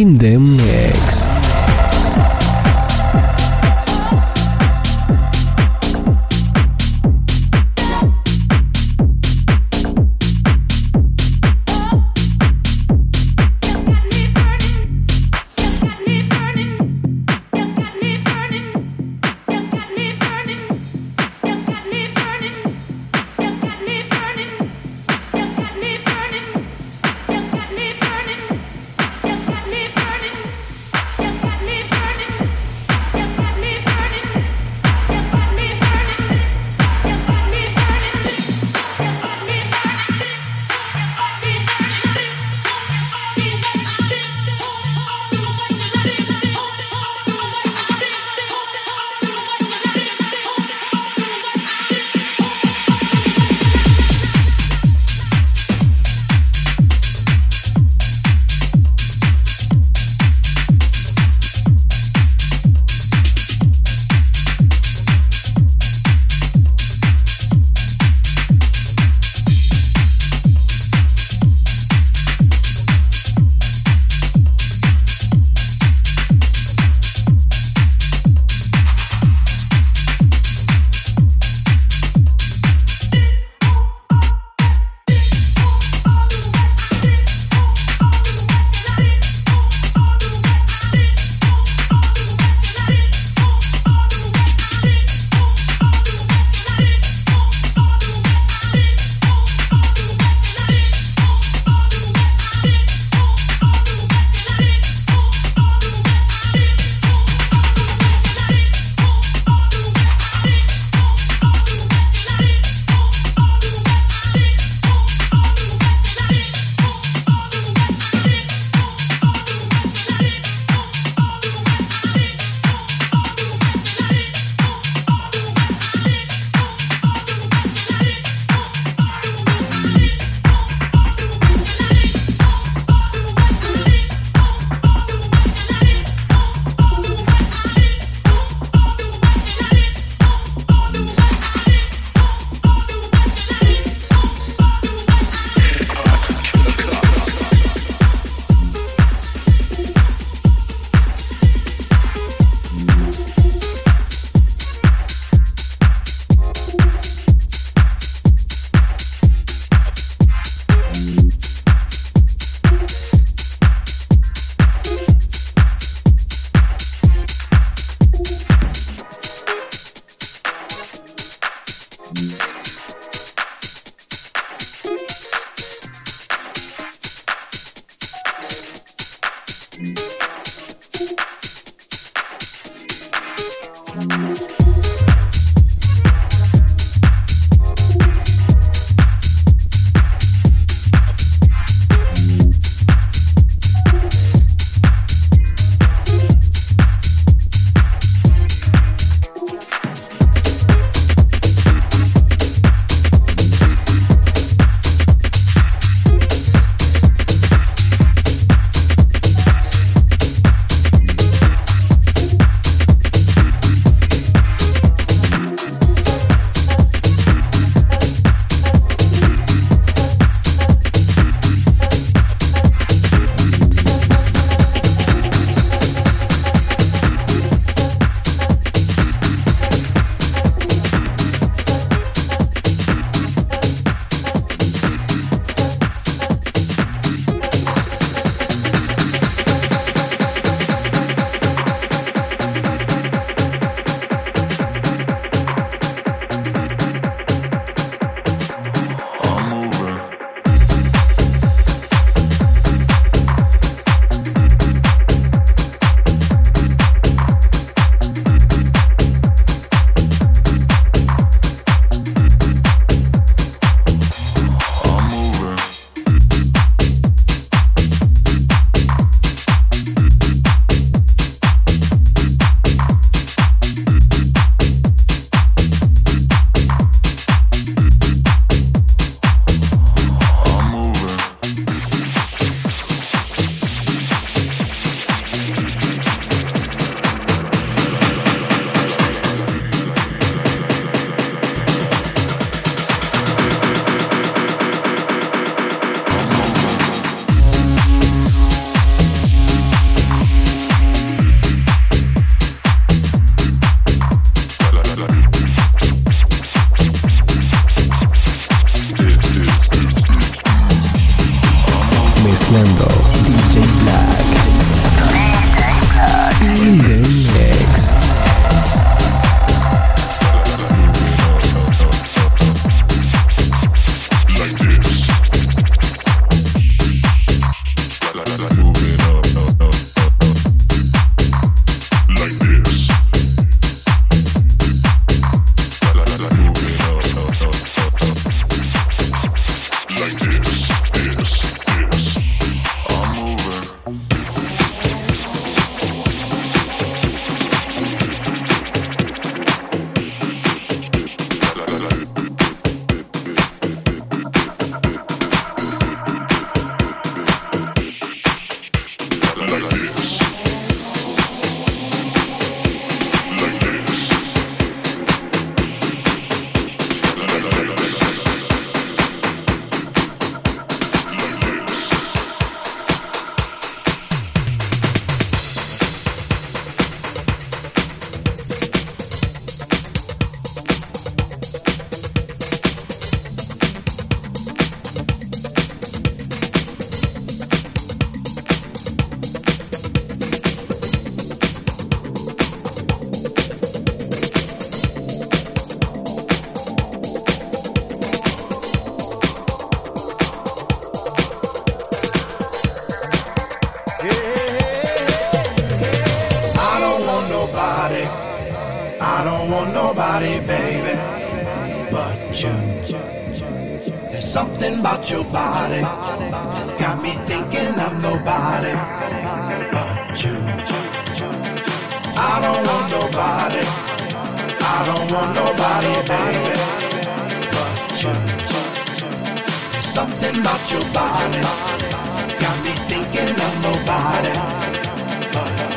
in the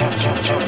but you.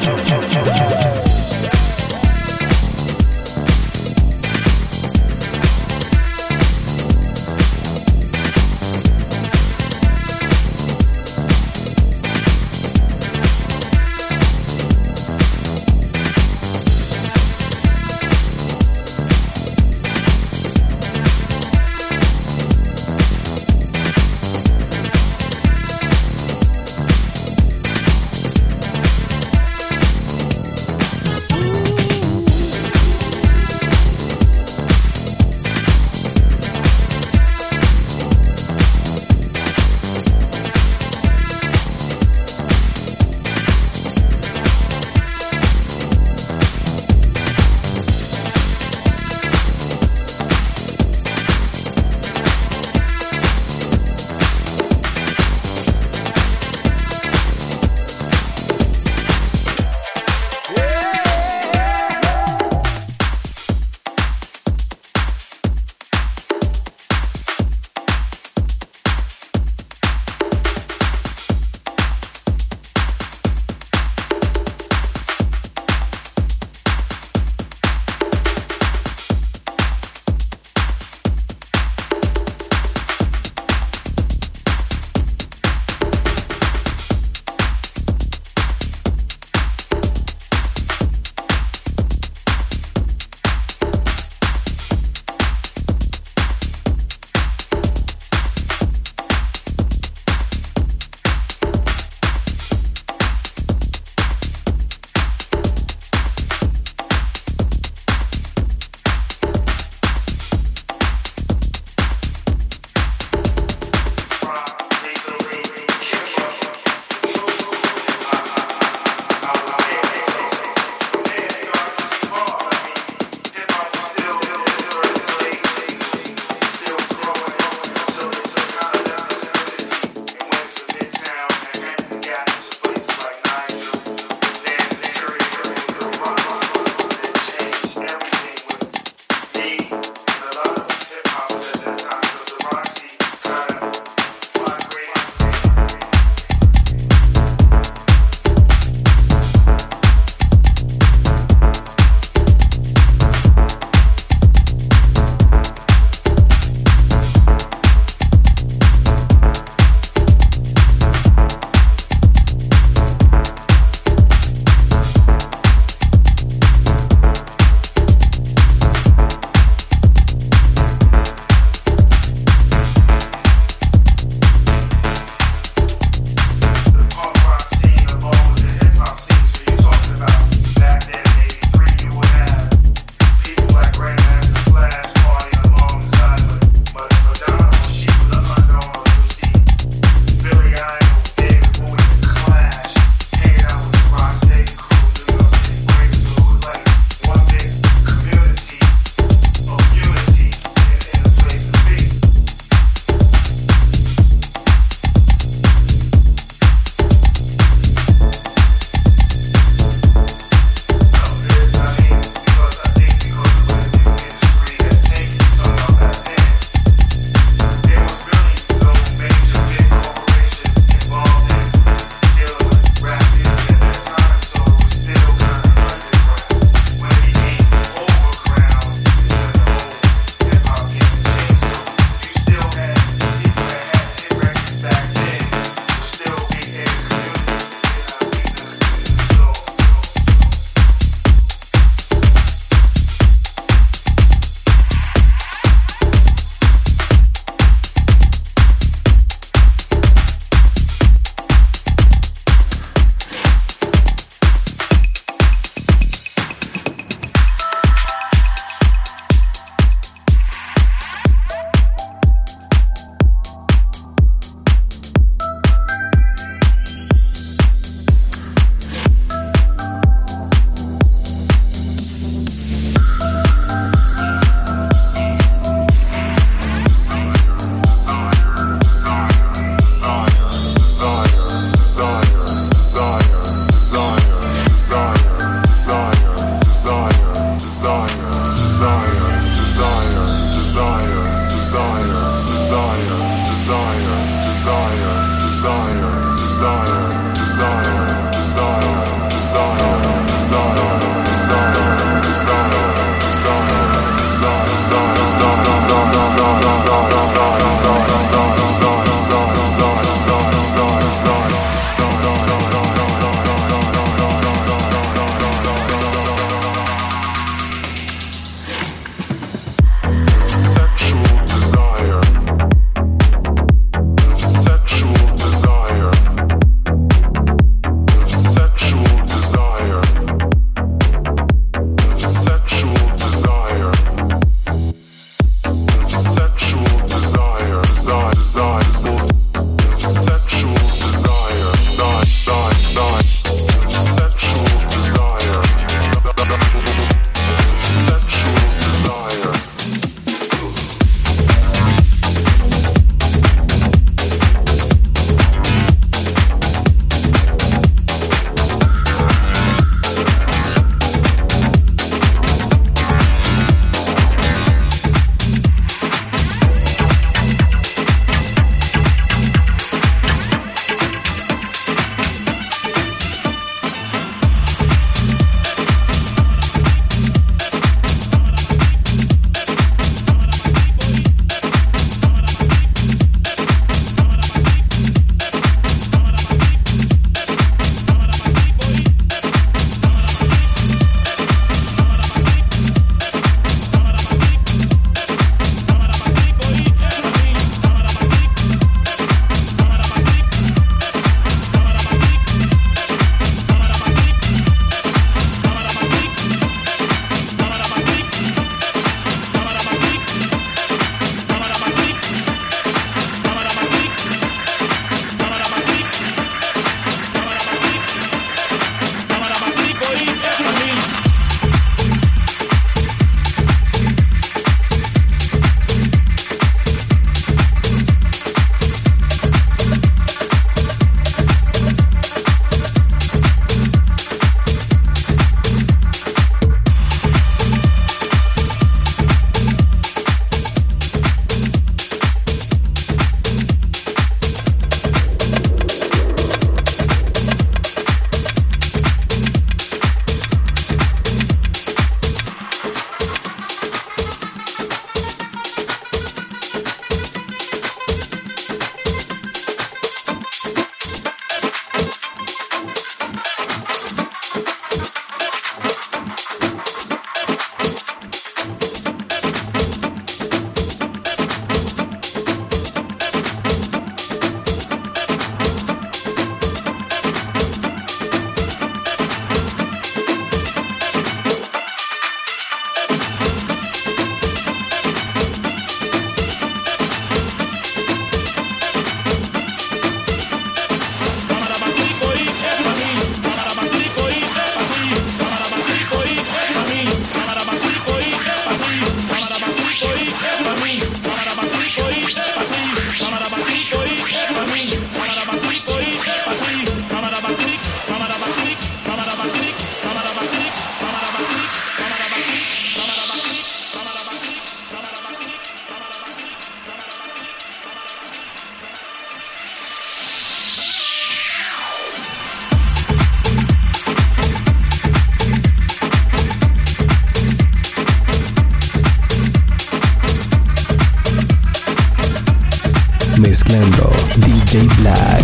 Black.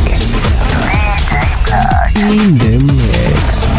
Black. In the mix.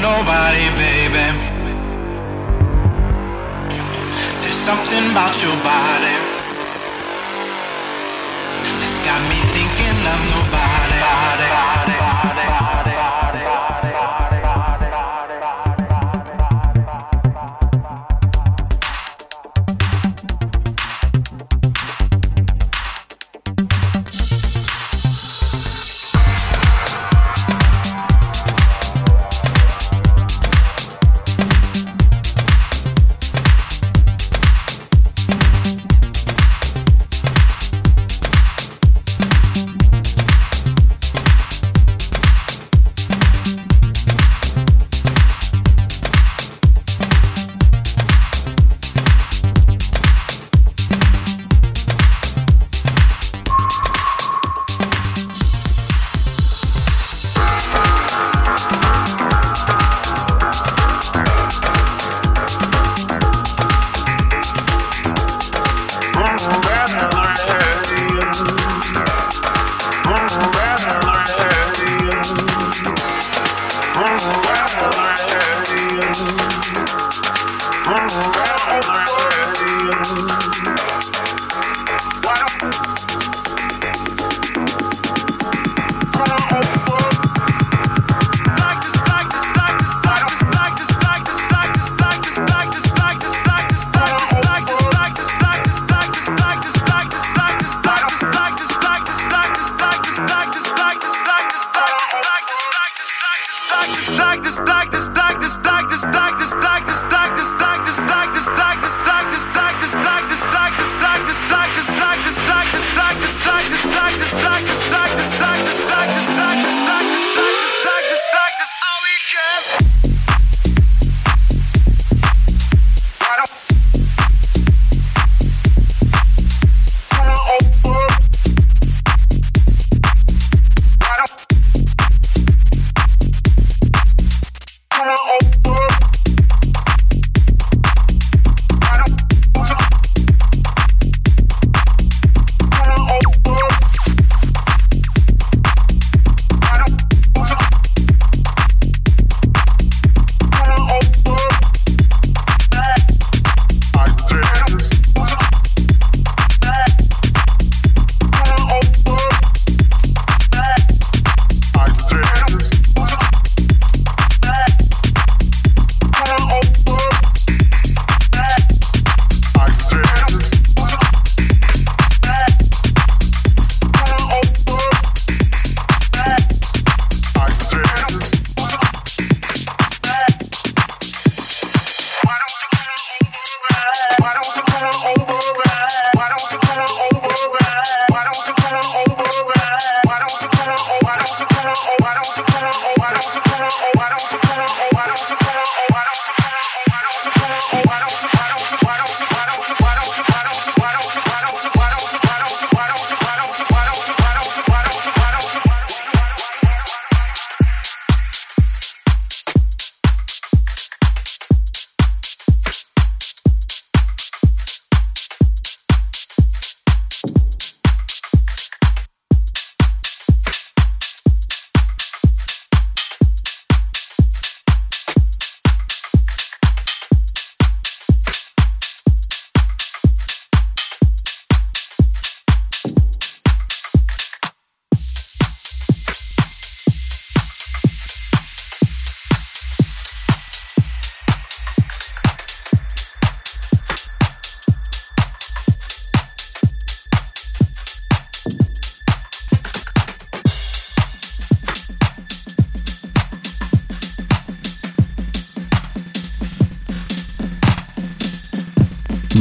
nobody, baby. There's something about your body that's got me thinking of nobody.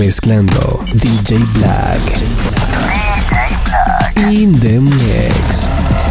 Mezclando DJ Black. In the mix.